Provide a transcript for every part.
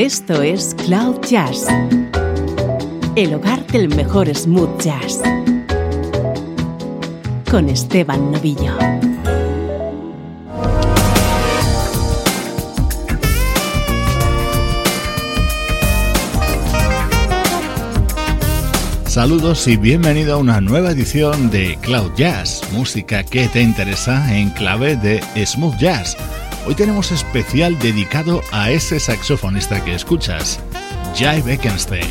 Esto es Cloud Jazz, el hogar del mejor smooth jazz, con Esteban Novillo. Saludos y bienvenido a una nueva edición de Cloud Jazz, música que te interesa en clave de smooth jazz. Hoy tenemos especial dedicado a ese saxofonista que escuchas, Jai Beckenstein.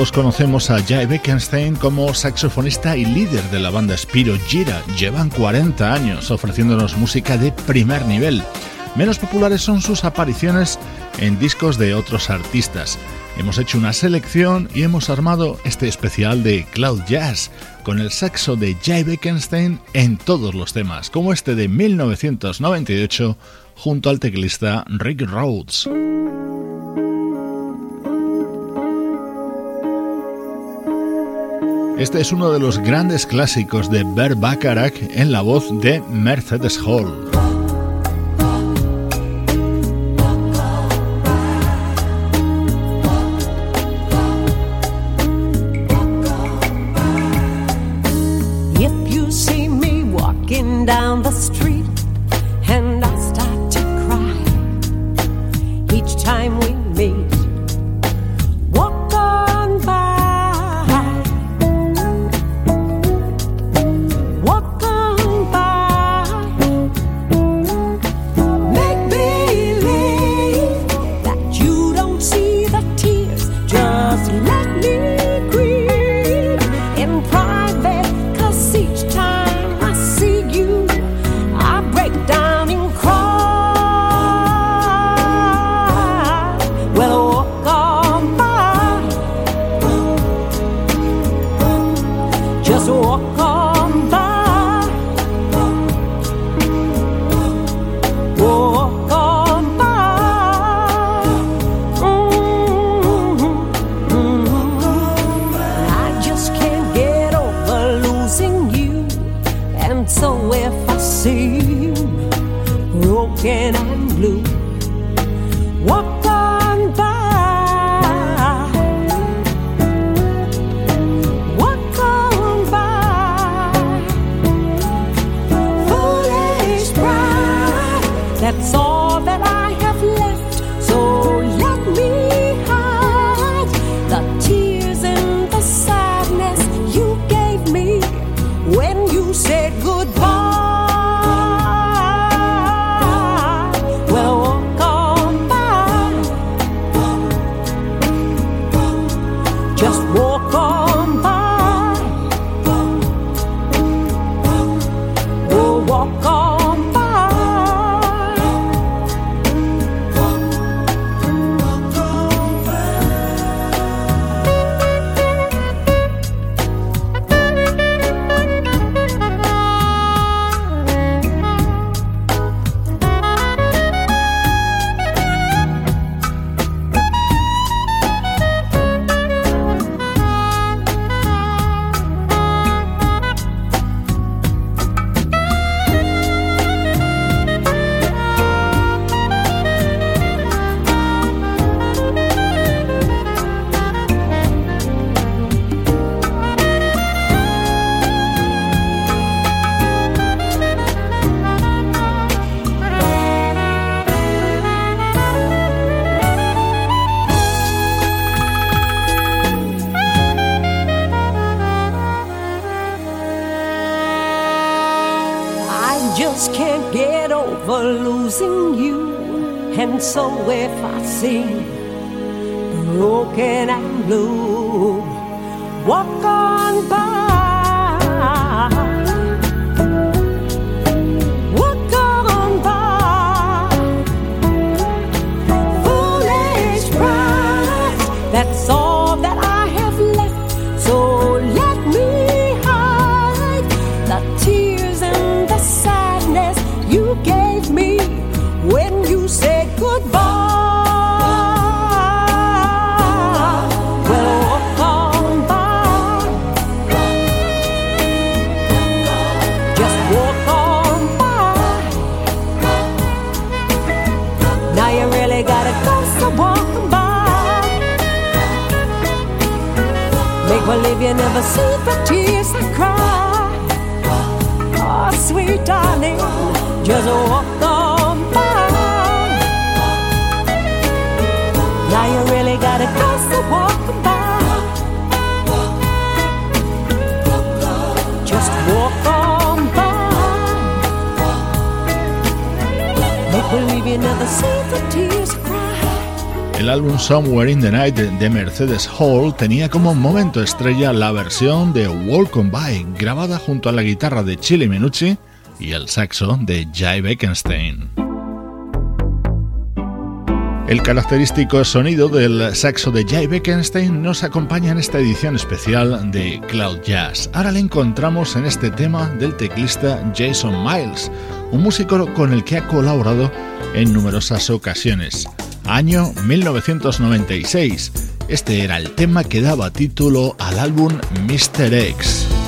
Todos conocemos a Jay Beckenstein como saxofonista y líder de la banda Spiro Gira. Llevan 40 años ofreciéndonos música de primer nivel. Menos populares son sus apariciones en discos de otros artistas. Hemos hecho una selección y hemos armado este especial de Cloud Jazz con el saxo de Jay Beckenstein en todos los temas, como este de 1998 junto al teclista Rick Rhodes. Este es uno de los grandes clásicos de Bert Bacharach en la voz de Mercedes Hall. so if I seem broken and blue, walk on by. Never see the tears I cry. Oh, sweet darling, just walk on by. Now you really gotta go, so walk by. Just walk on by. Make believe you never see the tears. El álbum Somewhere in the Night de Mercedes Hall tenía como momento estrella la versión de Walk On By, grabada junto a la guitarra de Chile Minucci y el saxo de Jay Beckenstein. El característico sonido del saxo de Jay Beckenstein nos acompaña en esta edición especial de Cloud Jazz. Ahora le encontramos en este tema del teclista Jason Miles, un músico con el que ha colaborado en numerosas ocasiones año 1996. Este era el tema que daba título al álbum Mr. X.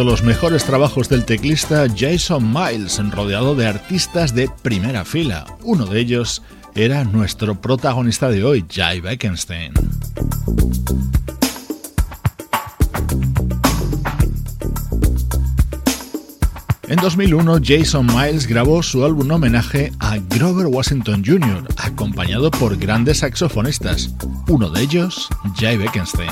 de los mejores trabajos del teclista Jason Miles, rodeado de artistas de primera fila. Uno de ellos era nuestro protagonista de hoy, Jay Beckenstein. En 2001, Jason Miles grabó su álbum homenaje a Grover Washington Jr., acompañado por grandes saxofonistas, uno de ellos, Jay Beckenstein.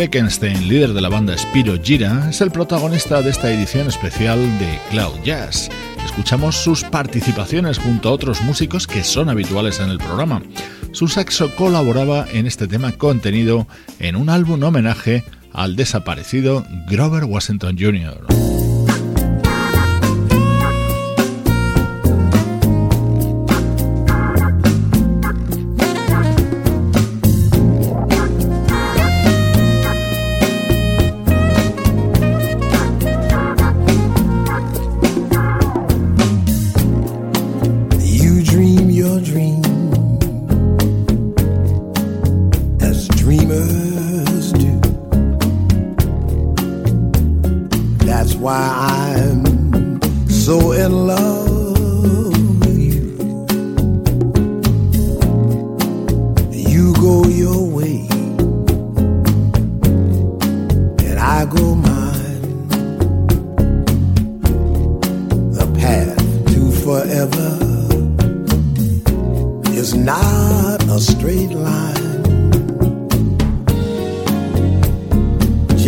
Beckenstein, líder de la banda Spiro Gira, es el protagonista de esta edición especial de Cloud Jazz. Escuchamos sus participaciones junto a otros músicos que son habituales en el programa. Su saxo colaboraba en este tema contenido en un álbum homenaje al desaparecido Grover Washington Jr.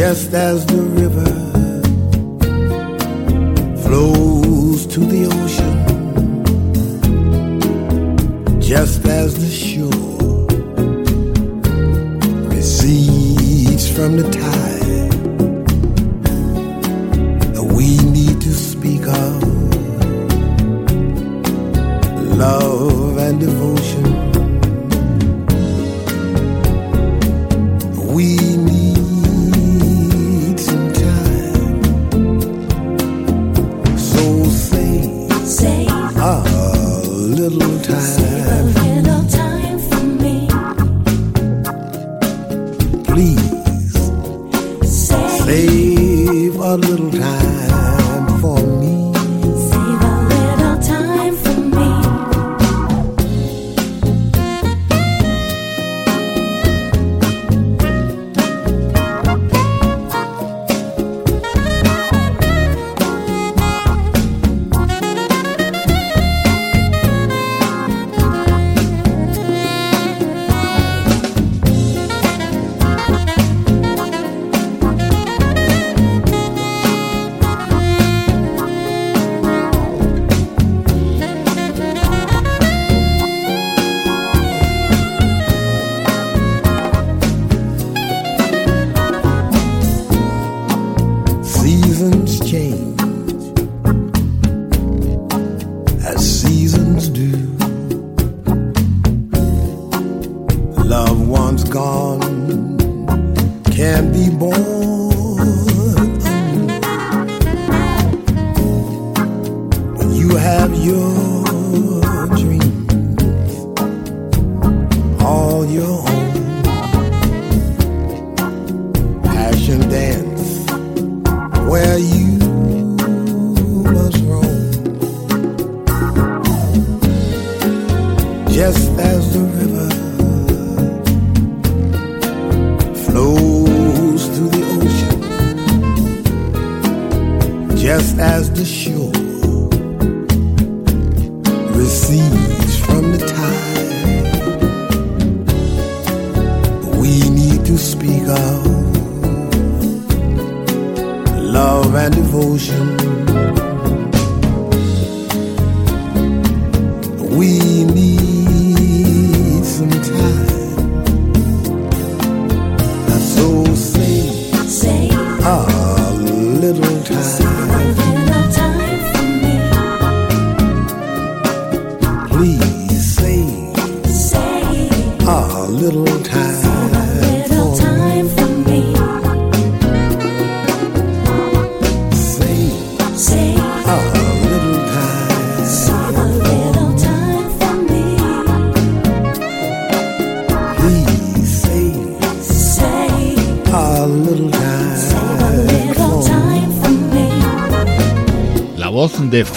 Just as the river flows to the ocean, just as the shore recedes from the tide. We need to speak of love and devotion.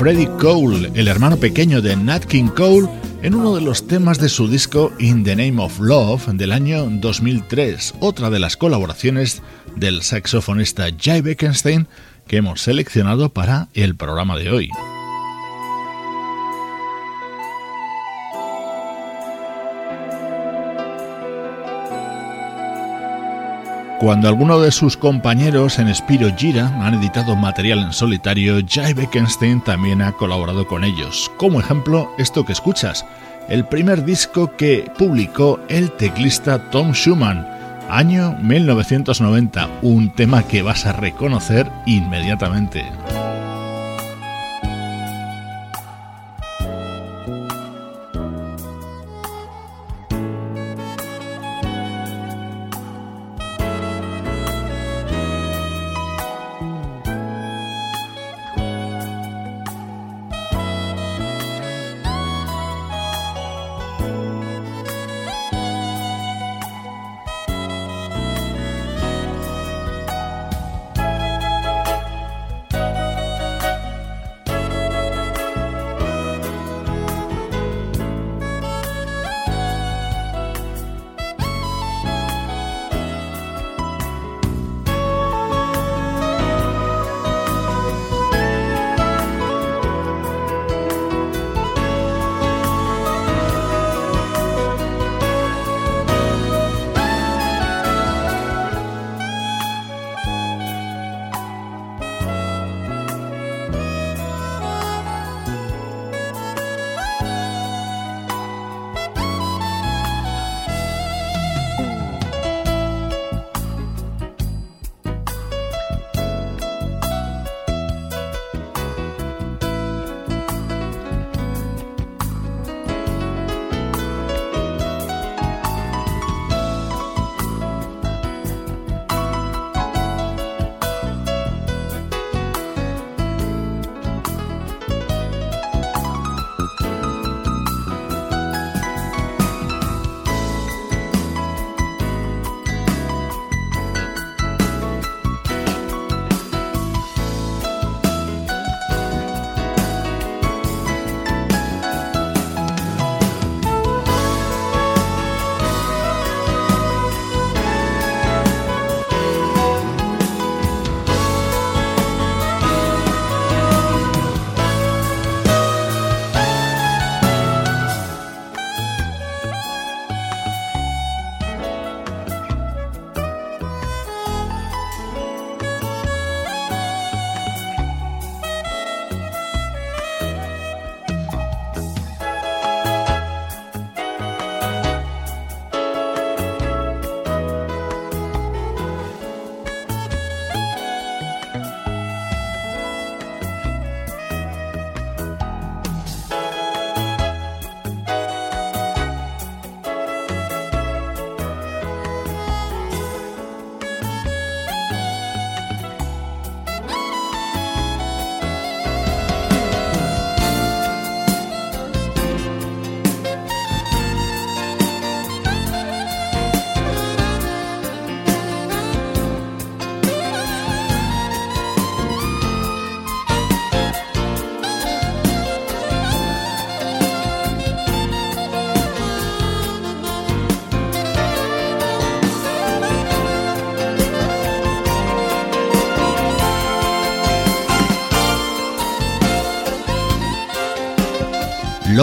Freddie Cole, el hermano pequeño de Nat King Cole, en uno de los temas de su disco In the Name of Love del año 2003, otra de las colaboraciones del saxofonista Jay Beckenstein que hemos seleccionado para el programa de hoy. Cuando alguno de sus compañeros en Spiro Gira han editado material en solitario, Jay Beckenstein también ha colaborado con ellos. Como ejemplo, esto que escuchas, el primer disco que publicó el teclista Tom Schumann, año 1990, un tema que vas a reconocer inmediatamente.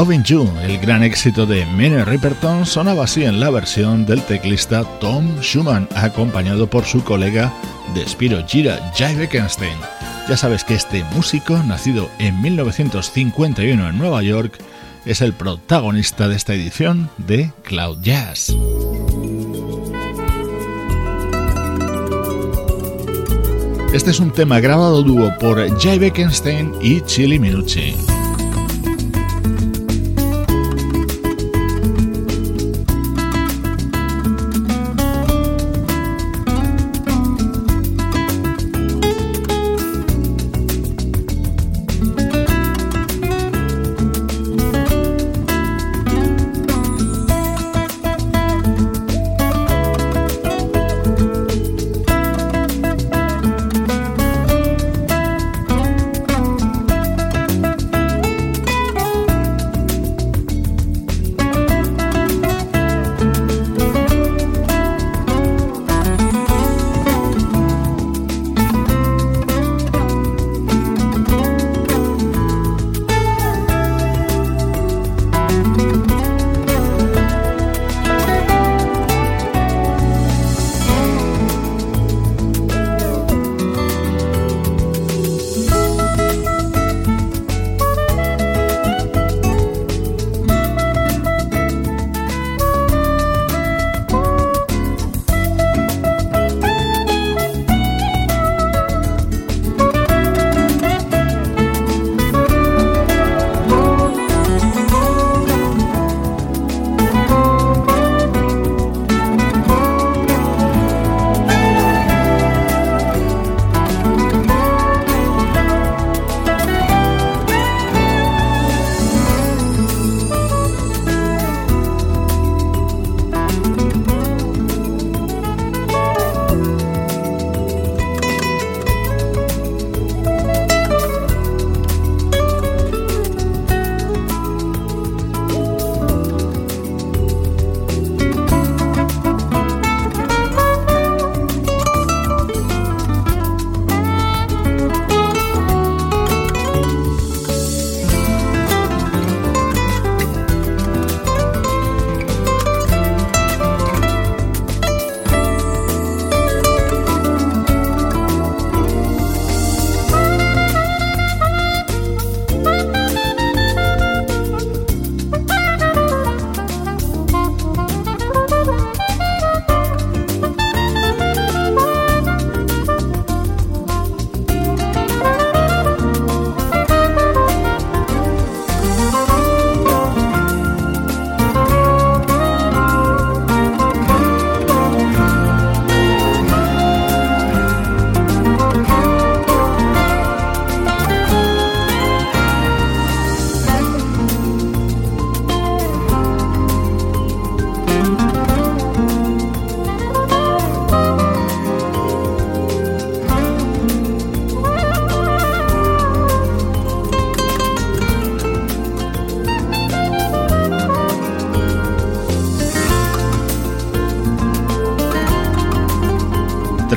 Loving You, el gran éxito de Minnie Riperton, sonaba así en la versión del teclista Tom Schumann, acompañado por su colega de Spiro Gira, Jay Beckenstein. Ya sabes que este músico, nacido en 1951 en Nueva York, es el protagonista de esta edición de Cloud Jazz. Este es un tema grabado dúo por Jay Beckenstein y Chili Minucci.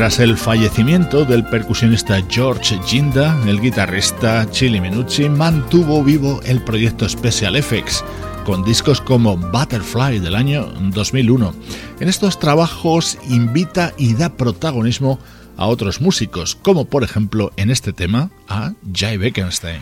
Tras el fallecimiento del percusionista George Ginda, el guitarrista Chili Minucci mantuvo vivo el proyecto Special Effects, con discos como Butterfly del año 2001. En estos trabajos invita y da protagonismo a otros músicos, como por ejemplo en este tema a Jay Beckenstein.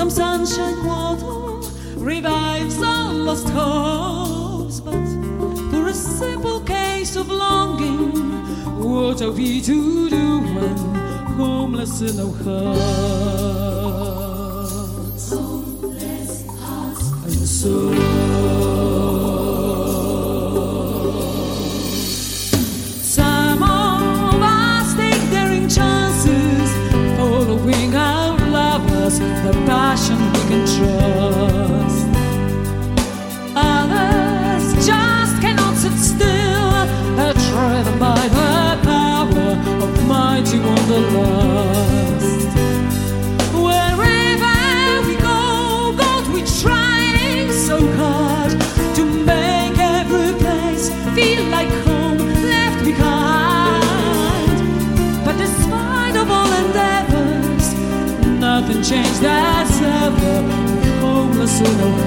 Some sunshine water revives all lost hopes, but for a simple case of longing, what are we to do when homeless in our hearts? Homeless hearts and. control. soon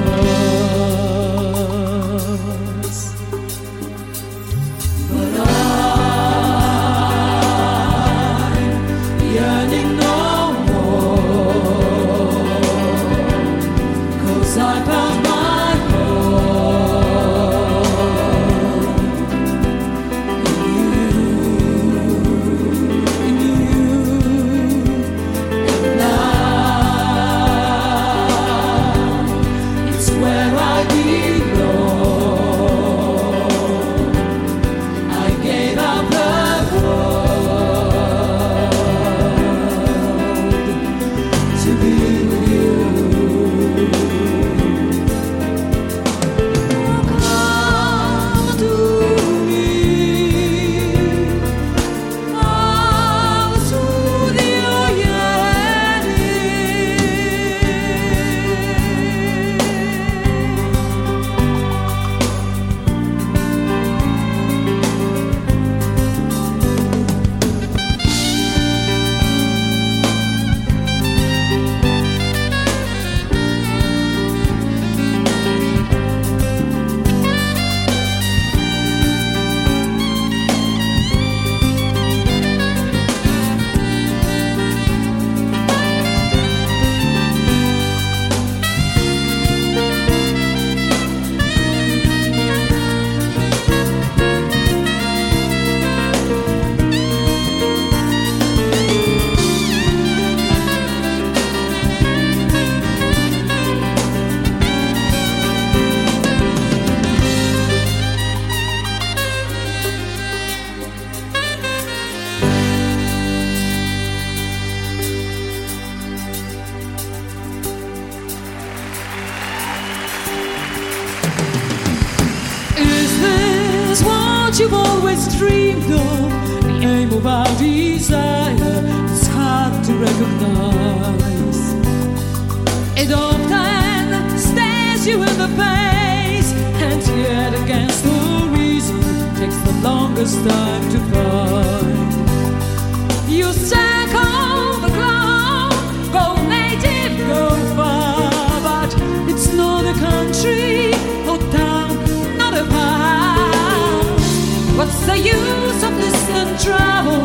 It often stares you in the face, and yet against the reason takes the longest time to find. You circle the globe, go native, go far, but it's not a country or town, not a path. What's the use of this and travel?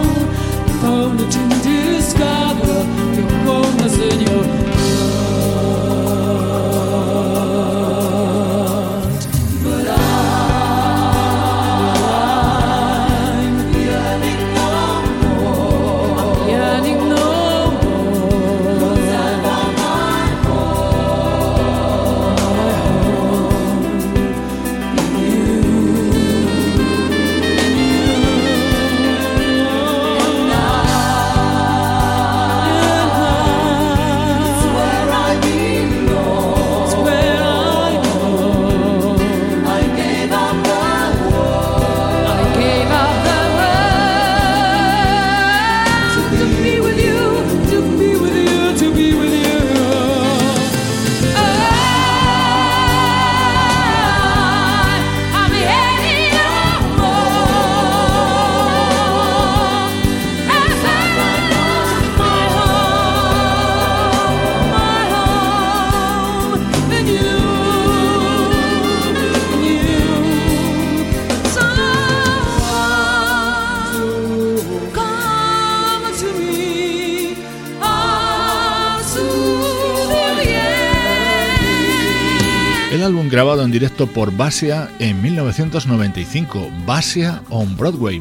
directo por Basia en 1995, Basia on Broadway.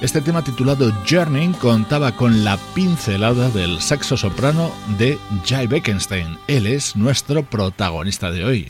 Este tema titulado Journey contaba con la pincelada del saxo soprano de Jai Beckenstein. Él es nuestro protagonista de hoy.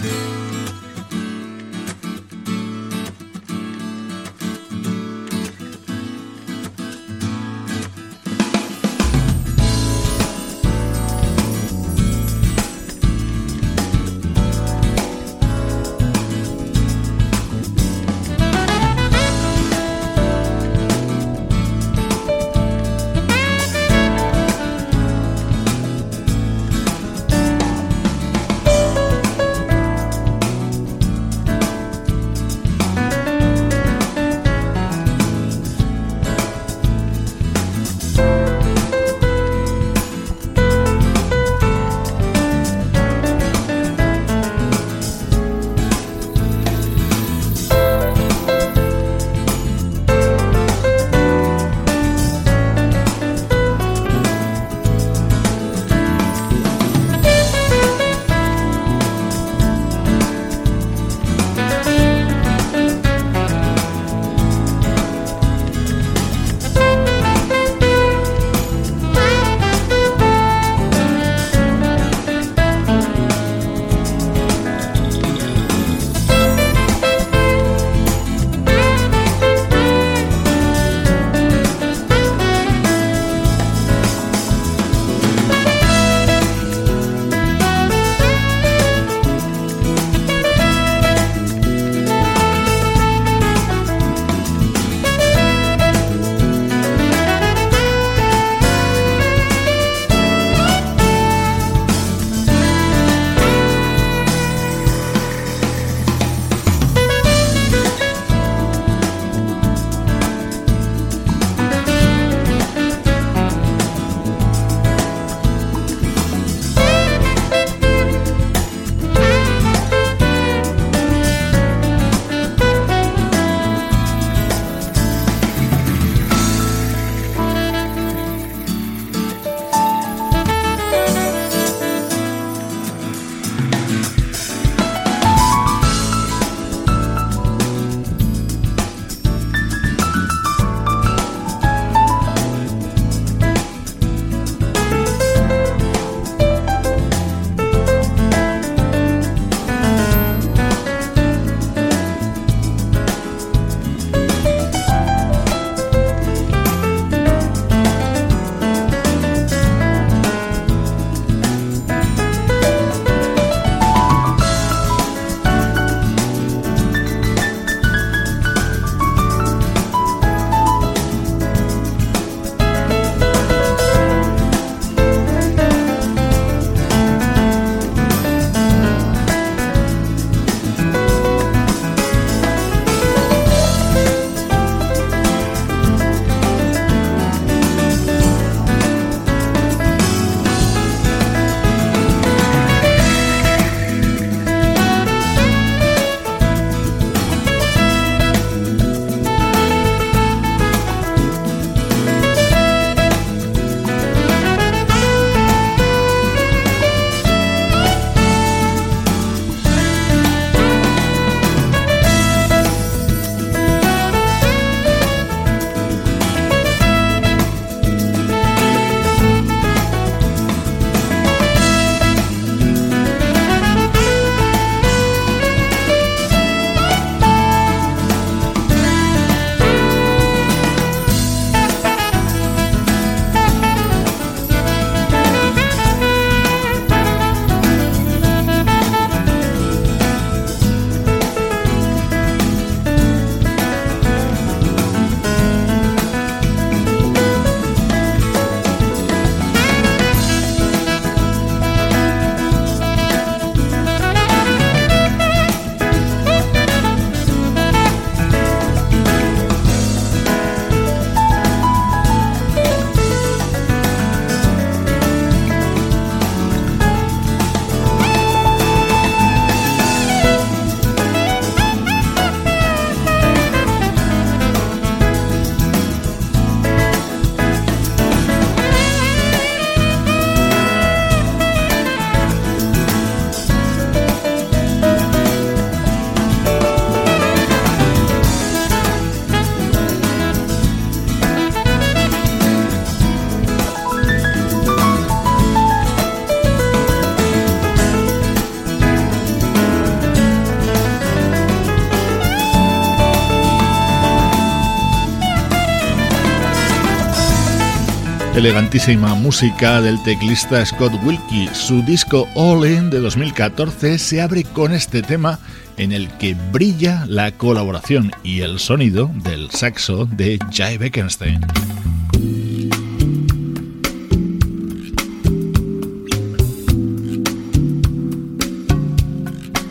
Elegantísima música del teclista Scott Wilkie. Su disco All In de 2014 se abre con este tema en el que brilla la colaboración y el sonido del saxo de Jay Beckenstein.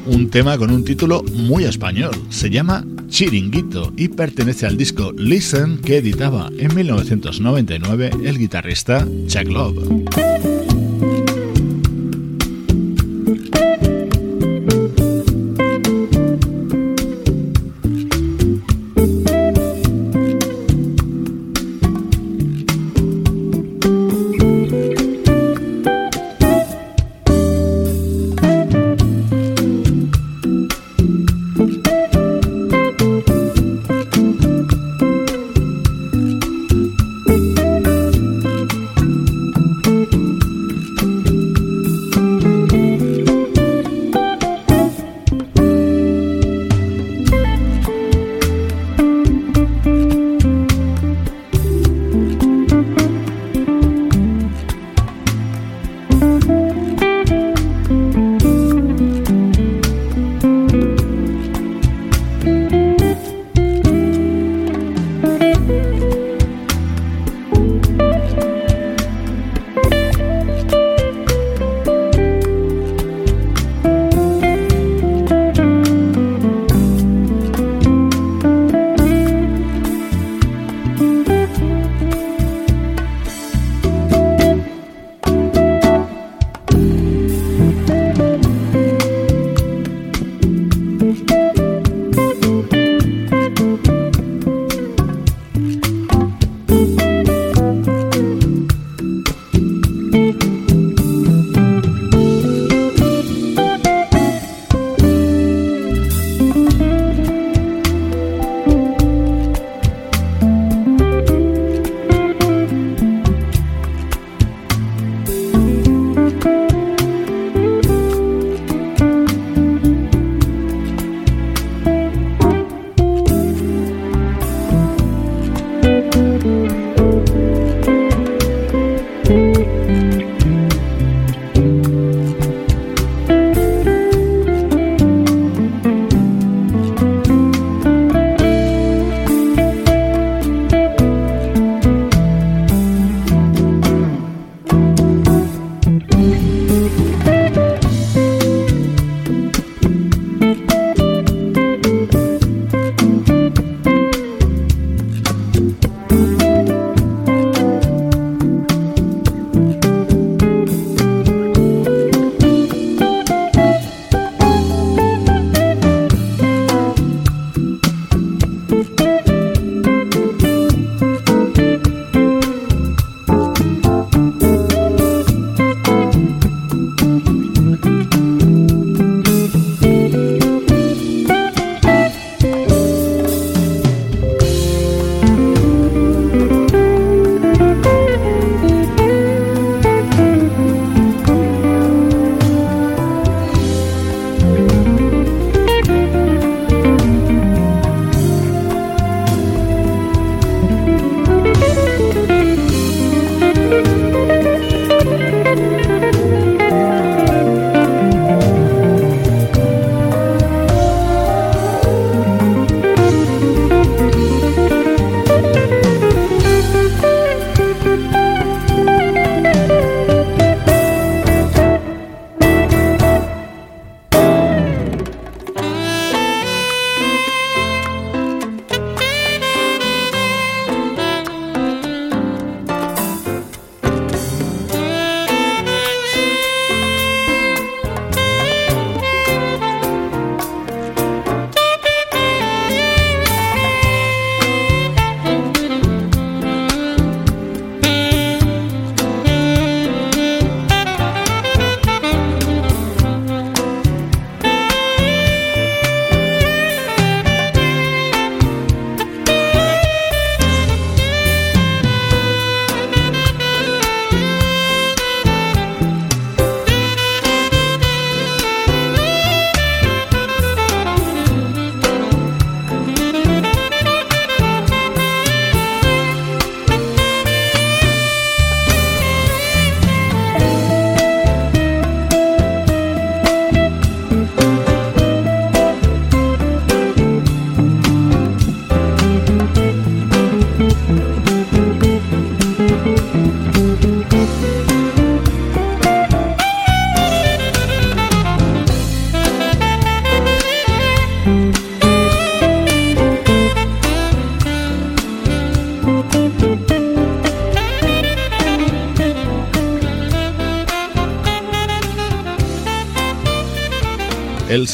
Un tema con un título muy español. Se llama Chiringuito y pertenece al disco Listen que editaba en 1999 el guitarrista Chuck Love.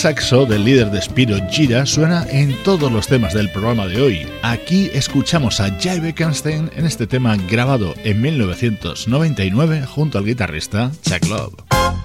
Saxo del líder de Spiro Gira suena en todos los temas del programa de hoy. Aquí escuchamos a Jay Bekenstein en este tema grabado en 1999 junto al guitarrista Chuck Love.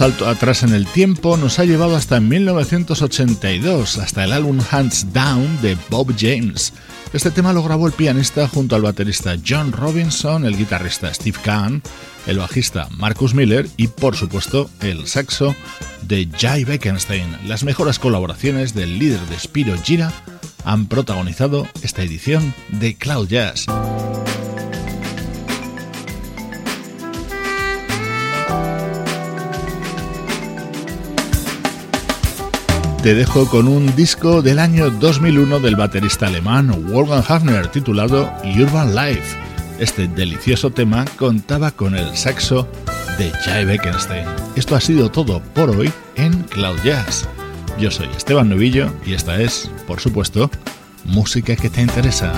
Salto atrás en el tiempo nos ha llevado hasta 1982, hasta el álbum Hands Down de Bob James. Este tema lo grabó el pianista junto al baterista John Robinson, el guitarrista Steve Kahn, el bajista Marcus Miller y por supuesto el saxo de Jay Beckenstein. Las mejores colaboraciones del líder de Spiro Gira han protagonizado esta edición de Cloud Jazz. Te dejo con un disco del año 2001 del baterista alemán Wolfgang Hafner titulado Urban Life. Este delicioso tema contaba con el saxo de Jay Beckenstein. Esto ha sido todo por hoy en Cloud Jazz. Yo soy Esteban Novillo y esta es, por supuesto, música que te interesa.